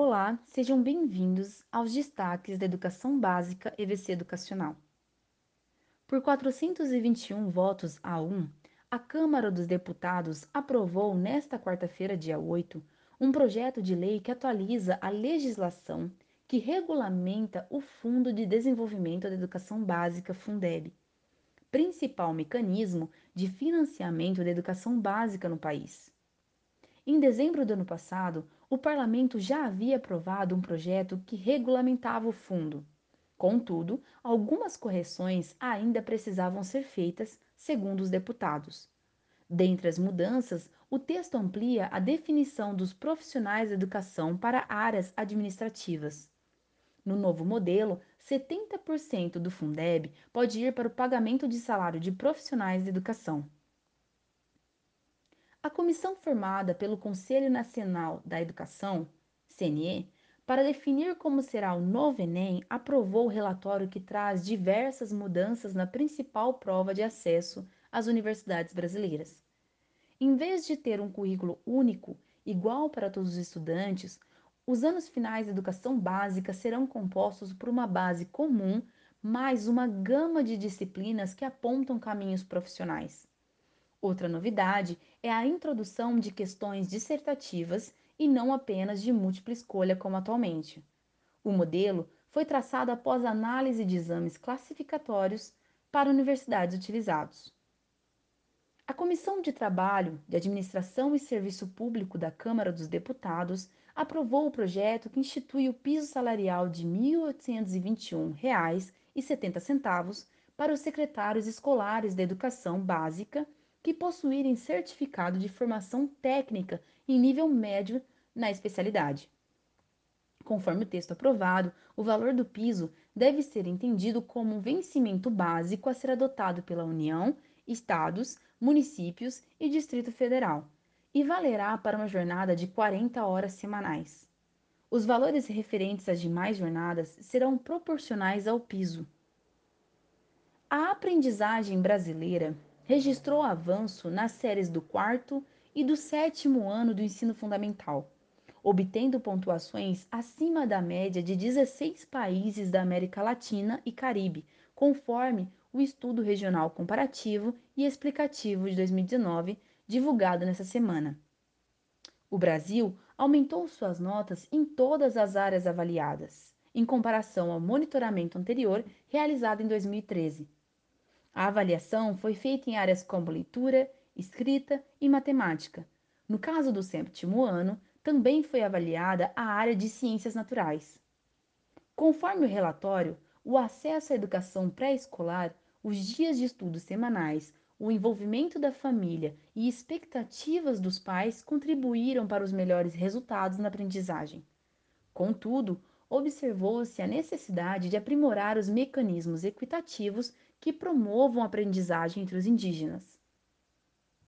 Olá, sejam bem-vindos aos destaques da Educação Básica EVC Educacional. Por 421 votos a 1, a Câmara dos Deputados aprovou nesta quarta-feira, dia 8, um projeto de lei que atualiza a legislação que regulamenta o Fundo de Desenvolvimento da Educação Básica Fundeb, principal mecanismo de financiamento da educação básica no país. Em dezembro do ano passado, o parlamento já havia aprovado um projeto que regulamentava o fundo. Contudo, algumas correções ainda precisavam ser feitas, segundo os deputados. Dentre as mudanças, o texto amplia a definição dos profissionais da educação para áreas administrativas. No novo modelo, 70% do Fundeb pode ir para o pagamento de salário de profissionais da educação. A comissão formada pelo Conselho Nacional da Educação, CNE, para definir como será o novo Enem, aprovou o relatório que traz diversas mudanças na principal prova de acesso às universidades brasileiras. Em vez de ter um currículo único, igual para todos os estudantes, os anos finais de educação básica serão compostos por uma base comum mais uma gama de disciplinas que apontam caminhos profissionais. Outra novidade é a introdução de questões dissertativas e não apenas de múltipla escolha como atualmente. O modelo foi traçado após análise de exames classificatórios para universidades utilizados. A Comissão de Trabalho, de Administração e Serviço Público da Câmara dos Deputados aprovou o projeto que institui o piso salarial de R$ 1.821,70 para os secretários escolares da educação básica que possuírem certificado de formação técnica em nível médio na especialidade. Conforme o texto aprovado, o valor do piso deve ser entendido como um vencimento básico a ser adotado pela União, estados, municípios e Distrito Federal, e valerá para uma jornada de 40 horas semanais. Os valores referentes às demais jornadas serão proporcionais ao piso. A aprendizagem brasileira registrou avanço nas séries do quarto e do sétimo ano do ensino fundamental, obtendo pontuações acima da média de 16 países da América Latina e Caribe, conforme o estudo regional comparativo e explicativo de 2019, divulgado nesta semana. O Brasil aumentou suas notas em todas as áreas avaliadas, em comparação ao monitoramento anterior realizado em 2013 a avaliação foi feita em áreas como leitura, escrita e matemática. No caso do sétimo ano, também foi avaliada a área de ciências naturais. Conforme o relatório, o acesso à educação pré-escolar, os dias de estudo semanais, o envolvimento da família e expectativas dos pais contribuíram para os melhores resultados na aprendizagem. Contudo, observou-se a necessidade de aprimorar os mecanismos equitativos que promovam a aprendizagem entre os indígenas.